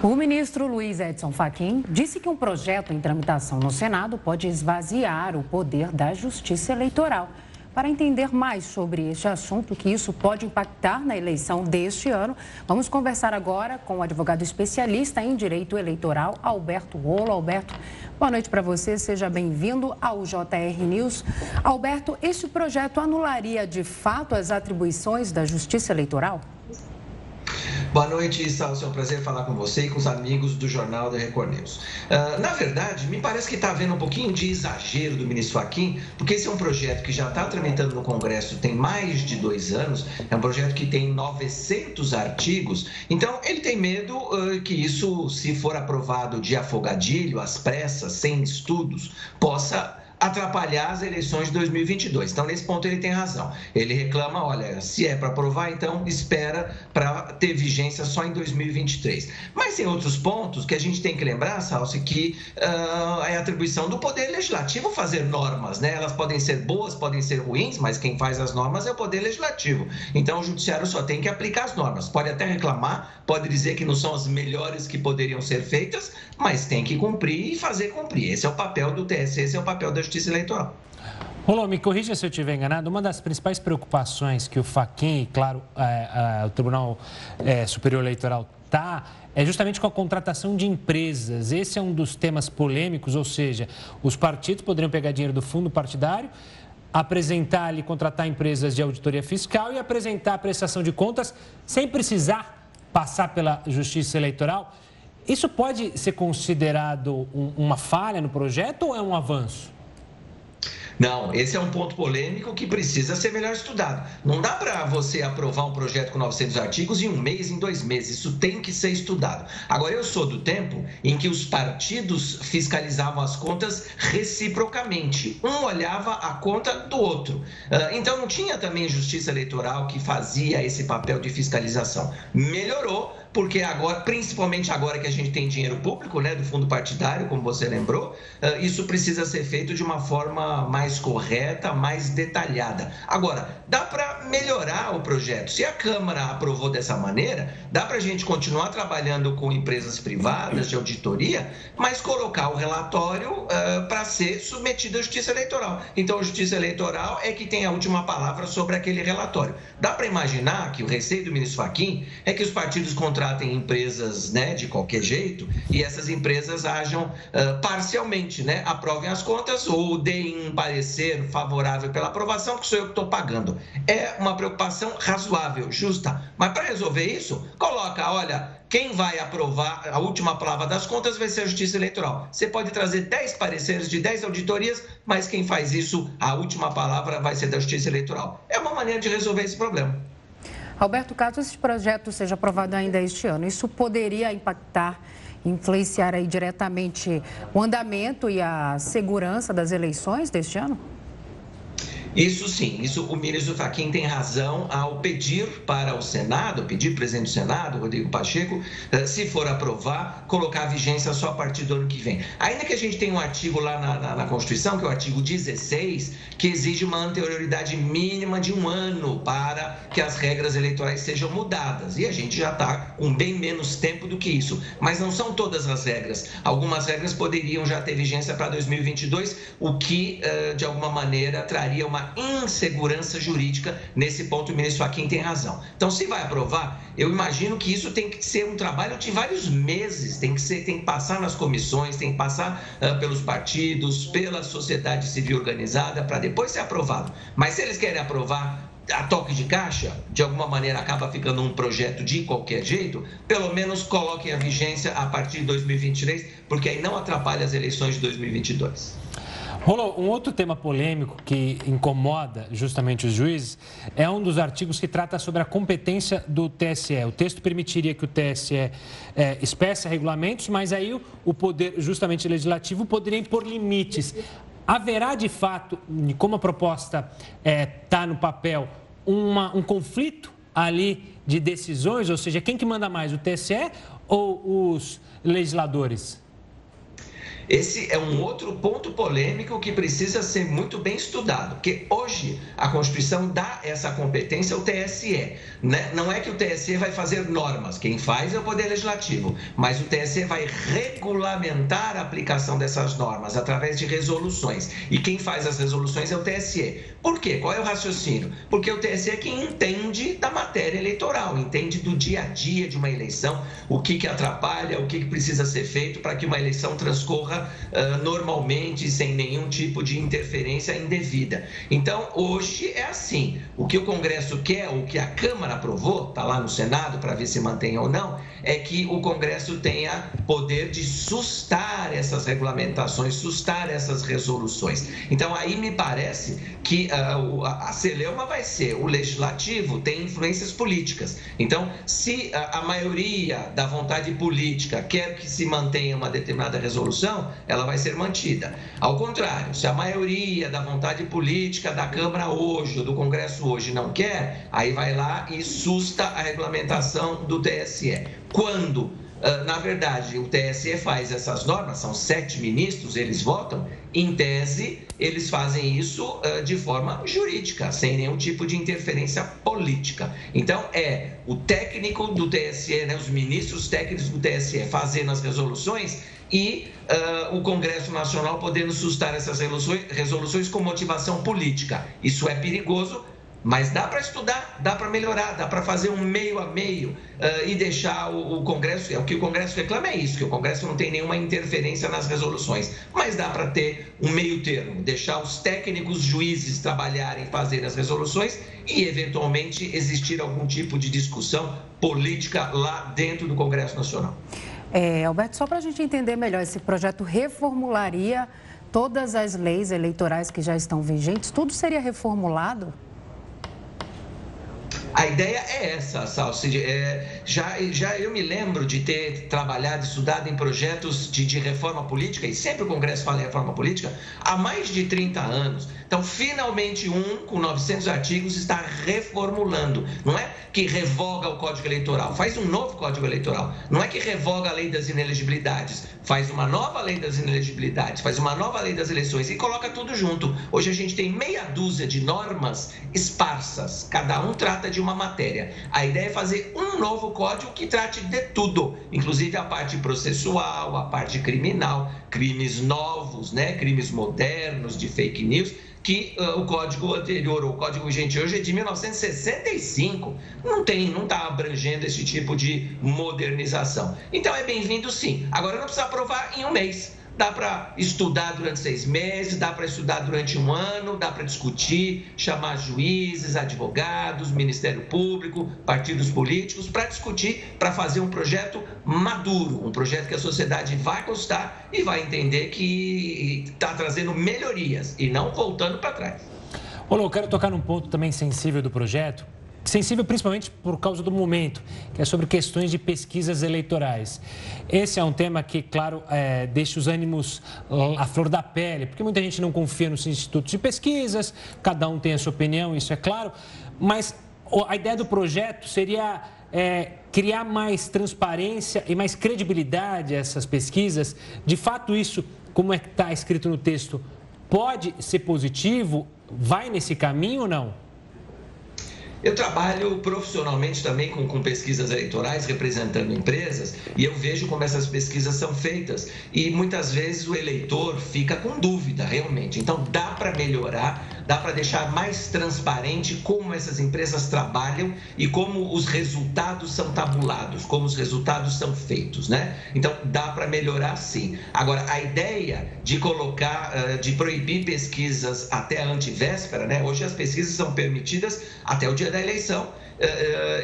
O ministro Luiz Edson Fachin disse que um projeto em tramitação no Senado pode esvaziar o poder da Justiça Eleitoral. Para entender mais sobre este assunto, que isso pode impactar na eleição deste ano, vamos conversar agora com o advogado especialista em direito eleitoral, Alberto Rolo. Alberto, boa noite para você, seja bem-vindo ao JR News. Alberto, este projeto anularia de fato as atribuições da Justiça Eleitoral? Boa noite, Salso. É um prazer falar com você e com os amigos do Jornal da Record News. Uh, na verdade, me parece que está havendo um pouquinho de exagero do ministro Fachin, porque esse é um projeto que já está tramitando no Congresso tem mais de dois anos, é um projeto que tem 900 artigos, então ele tem medo uh, que isso, se for aprovado de afogadilho, às pressas, sem estudos, possa atrapalhar as eleições de 2022. Então, nesse ponto, ele tem razão. Ele reclama: olha, se é para aprovar, então espera para ter vigência só em 2023. Mas tem outros pontos que a gente tem que lembrar, Salsi, que uh, é atribuição do Poder Legislativo fazer normas, né? Elas podem ser boas, podem ser ruins, mas quem faz as normas é o Poder Legislativo. Então, o Judiciário só tem que aplicar as normas. Pode até reclamar, pode dizer que não são as melhores que poderiam ser feitas, mas tem que cumprir e fazer cumprir. Esse é o papel do TSE, esse é o papel da Justiça Eleitoral. Rolô, me corrija se eu estiver enganado. Uma das principais preocupações que o Faquin e, claro, é, o Tribunal é, Superior Eleitoral está é justamente com a contratação de empresas. Esse é um dos temas polêmicos, ou seja, os partidos poderiam pegar dinheiro do fundo partidário, apresentar ali, contratar empresas de auditoria fiscal e apresentar a prestação de contas sem precisar passar pela justiça eleitoral. Isso pode ser considerado um, uma falha no projeto ou é um avanço? Não, esse é um ponto polêmico que precisa ser melhor estudado. Não dá para você aprovar um projeto com 900 artigos em um mês, em dois meses. Isso tem que ser estudado. Agora, eu sou do tempo em que os partidos fiscalizavam as contas reciprocamente. Um olhava a conta do outro. Ah, então, não tinha também justiça eleitoral que fazia esse papel de fiscalização. Melhorou porque agora, principalmente agora que a gente tem dinheiro público, né, do fundo partidário, como você lembrou, ah, isso precisa ser feito de uma forma mais correta, mais detalhada. Agora, dá para melhorar o projeto. Se a Câmara aprovou dessa maneira, dá para a gente continuar trabalhando com empresas privadas de auditoria, mas colocar o relatório uh, para ser submetido à Justiça Eleitoral. Então, a Justiça Eleitoral é que tem a última palavra sobre aquele relatório. Dá para imaginar que o receio do ministro Fachin é que os partidos contratem contratem empresas né, de qualquer jeito e essas empresas ajam uh, parcialmente, né, aprovem as contas ou deem um parecer favorável pela aprovação, que sou eu que estou pagando. É uma preocupação razoável, justa. Mas para resolver isso, coloca, olha, quem vai aprovar a última palavra das contas vai ser a Justiça Eleitoral. Você pode trazer 10 pareceres de 10 auditorias, mas quem faz isso, a última palavra vai ser da Justiça Eleitoral. É uma maneira de resolver esse problema. Alberto, caso esse projeto seja aprovado ainda este ano, isso poderia impactar, influenciar aí diretamente o andamento e a segurança das eleições deste ano? Isso sim, isso o ministro Fachin tem razão ao pedir para o Senado, pedir presidente do Senado, Rodrigo Pacheco, eh, se for aprovar, colocar a vigência só a partir do ano que vem. Ainda que a gente tenha um artigo lá na, na, na Constituição, que é o artigo 16, que exige uma anterioridade mínima de um ano para que as regras eleitorais sejam mudadas. E a gente já está com bem menos tempo do que isso. Mas não são todas as regras. Algumas regras poderiam já ter vigência para 2022, o que, eh, de alguma maneira, traria uma insegurança jurídica. Nesse ponto, o ministro Faquim tem razão. Então, se vai aprovar, eu imagino que isso tem que ser um trabalho de vários meses, tem que, ser, tem que passar nas comissões, tem que passar uh, pelos partidos, pela sociedade civil organizada, para depois ser aprovado. Mas se eles querem aprovar a toque de caixa, de alguma maneira acaba ficando um projeto de qualquer jeito, pelo menos coloquem a vigência a partir de 2023, porque aí não atrapalha as eleições de 2022. Rolou um outro tema polêmico que incomoda justamente os juízes é um dos artigos que trata sobre a competência do TSE. O texto permitiria que o TSE é, espesse regulamentos, mas aí o, o poder justamente legislativo poderia impor limites. Haverá de fato, como a proposta está é, tá no papel, uma, um conflito ali de decisões, ou seja, quem que manda mais, o TSE ou os legisladores? Esse é um outro ponto polêmico que precisa ser muito bem estudado, porque hoje a Constituição dá essa competência ao TSE. Né? Não é que o TSE vai fazer normas, quem faz é o Poder Legislativo, mas o TSE vai regulamentar a aplicação dessas normas através de resoluções. E quem faz as resoluções é o TSE. Por quê? Qual é o raciocínio? Porque o TSE é quem entende da matéria eleitoral, entende do dia a dia de uma eleição, o que, que atrapalha, o que, que precisa ser feito para que uma eleição transcorra uh, normalmente, sem nenhum tipo de interferência indevida. Então, hoje é assim: o que o Congresso quer, o que a Câmara aprovou, está lá no Senado para ver se mantém ou não, é que o Congresso tenha poder de sustar essas regulamentações, sustar essas resoluções. Então, aí me parece que uh, a celeuma vai ser o legislativo tem influências políticas. Então, se a, a maioria da vontade política quer que se mantenha uma determinada resolução, ela vai ser mantida. Ao contrário, se a maioria da vontade política da Câmara hoje, do Congresso hoje, não quer, aí vai lá e susta a regulamentação do TSE. Quando ah, na verdade, o TSE faz essas normas, são sete ministros, eles votam, em tese, eles fazem isso uh, de forma jurídica, sem nenhum tipo de interferência política. Então, é o técnico do TSE, né, os ministros técnicos do TSE fazendo as resoluções e uh, o Congresso Nacional podendo sustar essas resoluções, com motivação política. Isso é perigoso, mas dá para estudar, dá para melhorar, dá para fazer um meio a meio uh, e deixar o, o, Congresso. É o que o Congresso reclama é isso, que o Congresso não tem nenhuma interferência nas resoluções. Mas dá para ter um meio termo, deixar os técnicos juízes trabalharem, fazerem as resoluções e, eventualmente, existir algum tipo de discussão política lá dentro do Congresso Nacional. É, Alberto, só para a gente entender melhor, esse projeto reformularia todas as leis eleitorais que já estão vigentes? Tudo seria reformulado? A ideia é essa, Salsi. É, já, já eu me lembro de ter trabalhado, estudado em projetos de, de reforma política, e sempre o Congresso fala em reforma política, há mais de 30 anos. Então, finalmente, um com 900 artigos está reformulando. Não é que revoga o Código Eleitoral, faz um novo Código Eleitoral. Não é que revoga a lei das inelegibilidades, faz uma nova lei das inelegibilidades, faz uma nova lei das eleições e coloca tudo junto. Hoje a gente tem meia dúzia de normas esparsas, cada um trata de uma matéria. A ideia é fazer um novo código que trate de tudo, inclusive a parte processual, a parte criminal, crimes novos, né, crimes modernos de fake news que uh, o código anterior, o código vigente hoje é de 1965. Não tem, não está abrangendo esse tipo de modernização. Então é bem-vindo sim. Agora não precisa aprovar em um mês dá para estudar durante seis meses, dá para estudar durante um ano, dá para discutir, chamar juízes, advogados, Ministério Público, partidos políticos, para discutir, para fazer um projeto maduro, um projeto que a sociedade vai gostar e vai entender que está trazendo melhorias e não voltando para trás. Olá, eu quero tocar num ponto também sensível do projeto, sensível principalmente por causa do momento, que é sobre questões de pesquisas eleitorais. Esse é um tema que, claro, é, deixa os ânimos à flor da pele, porque muita gente não confia nos institutos de pesquisas, cada um tem a sua opinião, isso é claro, mas a ideia do projeto seria é, criar mais transparência e mais credibilidade a essas pesquisas. De fato, isso, como é que está escrito no texto, pode ser positivo? Vai nesse caminho ou não? Eu trabalho profissionalmente também com, com, pesquisas eleitorais, representando empresas, e eu vejo como essas pesquisas são feitas. E muitas vezes o eleitor fica com dúvida, realmente. Então, dá para melhorar dá para deixar mais transparente como essas empresas trabalham e como os resultados são tabulados, como os resultados são feitos, né? Então dá para melhorar sim. Agora a ideia de colocar, eh, de proibir pesquisas até a antivéspera, né? Hoje as pesquisas são permitidas até o dia da eleição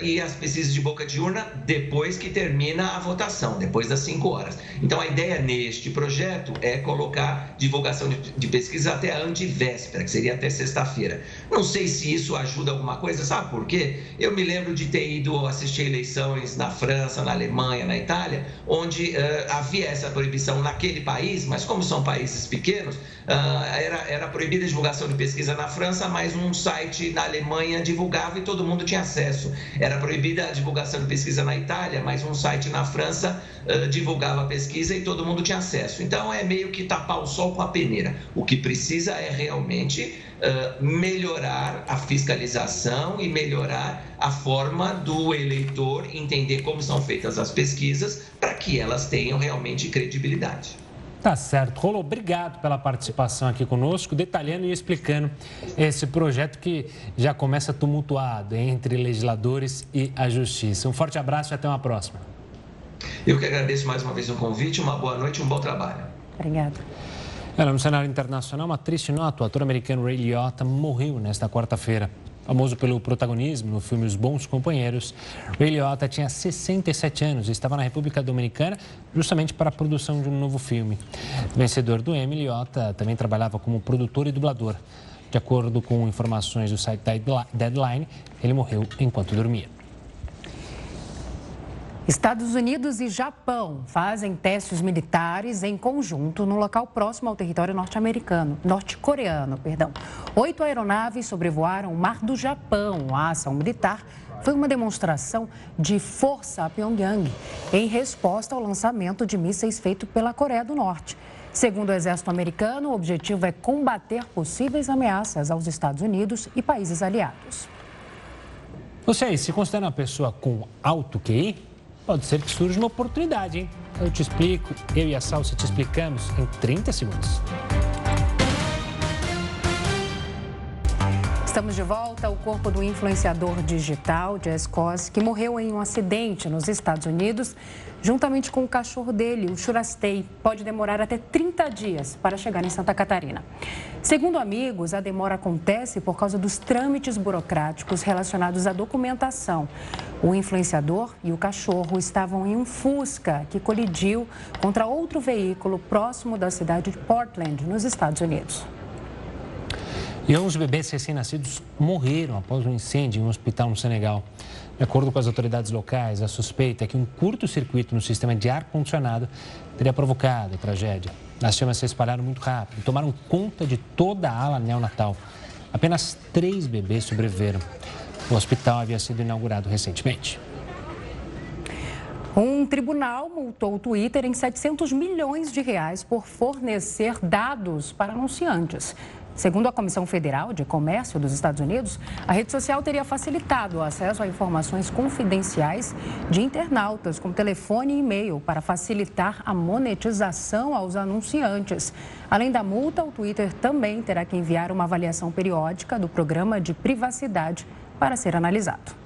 e as pesquisas de boca de urna depois que termina a votação, depois das 5 horas. Então, a ideia neste projeto é colocar divulgação de, de pesquisa até a antivéspera, que seria até sexta-feira. Não sei se isso ajuda alguma coisa, sabe por quê? Eu me lembro de ter ido assistir eleições na França, na Alemanha, na Itália, onde uh, havia essa proibição naquele país, mas como são países pequenos, uh, era, era proibida a divulgação de pesquisa na França, mas um site na Alemanha divulgava e todo mundo tinha acesso. Era proibida a divulgação de pesquisa na Itália, mas um site na França uh, divulgava a pesquisa e todo mundo tinha acesso. Então é meio que tapar o sol com a peneira. O que precisa é realmente uh, melhorar a fiscalização e melhorar a forma do eleitor entender como são feitas as pesquisas para que elas tenham realmente credibilidade. Tá certo. Rolo, obrigado pela participação aqui conosco, detalhando e explicando esse projeto que já começa tumultuado entre legisladores e a justiça. Um forte abraço e até uma próxima. Eu que agradeço mais uma vez o convite, uma boa noite e um bom trabalho. Obrigada. No cenário internacional, uma triste nota: o ator americano Ray Liotta morreu nesta quarta-feira. Famoso pelo protagonismo no filme Os Bons Companheiros, Ray Liotta tinha 67 anos e estava na República Dominicana justamente para a produção de um novo filme. Vencedor do Emmy, Liotta também trabalhava como produtor e dublador. De acordo com informações do site Deadline, ele morreu enquanto dormia. Estados Unidos e Japão fazem testes militares em conjunto no local próximo ao território norte-americano, norte-coreano, perdão. Oito aeronaves sobrevoaram o Mar do Japão. A ação militar foi uma demonstração de força a Pyongyang em resposta ao lançamento de mísseis feito pela Coreia do Norte. Segundo o exército americano, o objetivo é combater possíveis ameaças aos Estados Unidos e países aliados. Você aí se considera uma pessoa com alto QI? Pode ser que surja uma oportunidade, hein? Eu te explico, eu e a Salsa te explicamos em 30 segundos. Estamos de volta. O corpo do influenciador digital, Jess Cos, que morreu em um acidente nos Estados Unidos, juntamente com o cachorro dele, o Churastei, pode demorar até 30 dias para chegar em Santa Catarina. Segundo amigos, a demora acontece por causa dos trâmites burocráticos relacionados à documentação. O influenciador e o cachorro estavam em um Fusca que colidiu contra outro veículo próximo da cidade de Portland, nos Estados Unidos. E 11 bebês recém-nascidos morreram após um incêndio em um hospital no Senegal. De acordo com as autoridades locais, a suspeita é que um curto-circuito no sistema de ar-condicionado teria provocado a tragédia. As chamas se espalharam muito rápido e tomaram conta de toda a ala neonatal. Apenas três bebês sobreviveram. O hospital havia sido inaugurado recentemente. Um tribunal multou o Twitter em 700 milhões de reais por fornecer dados para anunciantes. Segundo a Comissão Federal de Comércio dos Estados Unidos, a rede social teria facilitado o acesso a informações confidenciais de internautas, como telefone e e-mail, para facilitar a monetização aos anunciantes. Além da multa, o Twitter também terá que enviar uma avaliação periódica do programa de privacidade para ser analisado.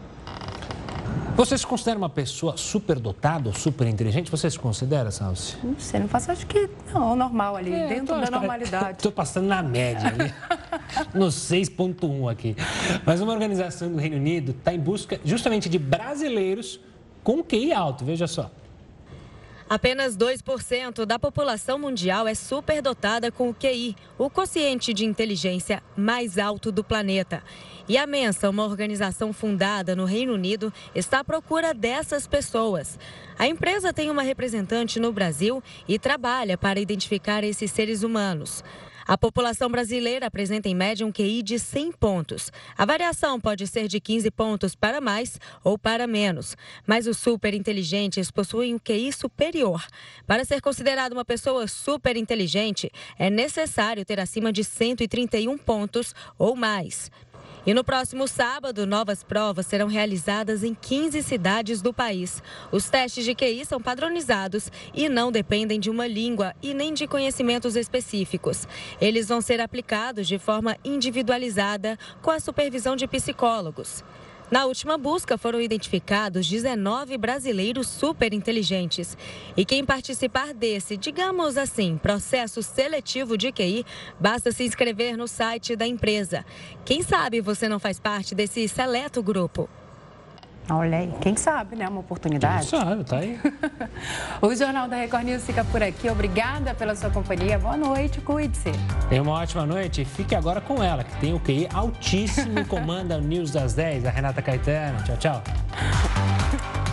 Você se considera uma pessoa superdotada ou super inteligente? Você se considera, Salsi? Não sei, não faço, acho que não, normal ali, é, dentro da normalidade. Estou passando na média ali, no 6.1 aqui. Mas uma organização do Reino Unido está em busca justamente de brasileiros com QI alto, veja só. Apenas 2% da população mundial é superdotada com o QI, o quociente de inteligência mais alto do planeta. E a Mensa, uma organização fundada no Reino Unido, está à procura dessas pessoas. A empresa tem uma representante no Brasil e trabalha para identificar esses seres humanos. A população brasileira apresenta em média um QI de 100 pontos. A variação pode ser de 15 pontos para mais ou para menos, mas os super inteligentes possuem um QI superior. Para ser considerado uma pessoa super inteligente, é necessário ter acima de 131 pontos ou mais. E no próximo sábado, novas provas serão realizadas em 15 cidades do país. Os testes de QI são padronizados e não dependem de uma língua e nem de conhecimentos específicos. Eles vão ser aplicados de forma individualizada com a supervisão de psicólogos. Na última busca foram identificados 19 brasileiros super inteligentes. E quem participar desse, digamos assim, processo seletivo de QI, basta se inscrever no site da empresa. Quem sabe você não faz parte desse seleto grupo. Olha aí, quem sabe, né? Uma oportunidade. Quem sabe, tá aí. o Jornal da Record News fica por aqui. Obrigada pela sua companhia. Boa noite, cuide-se. Tenha uma ótima noite. Fique agora com ela, que tem o QI altíssimo e comanda o News das 10, a Renata Caetano. Tchau, tchau.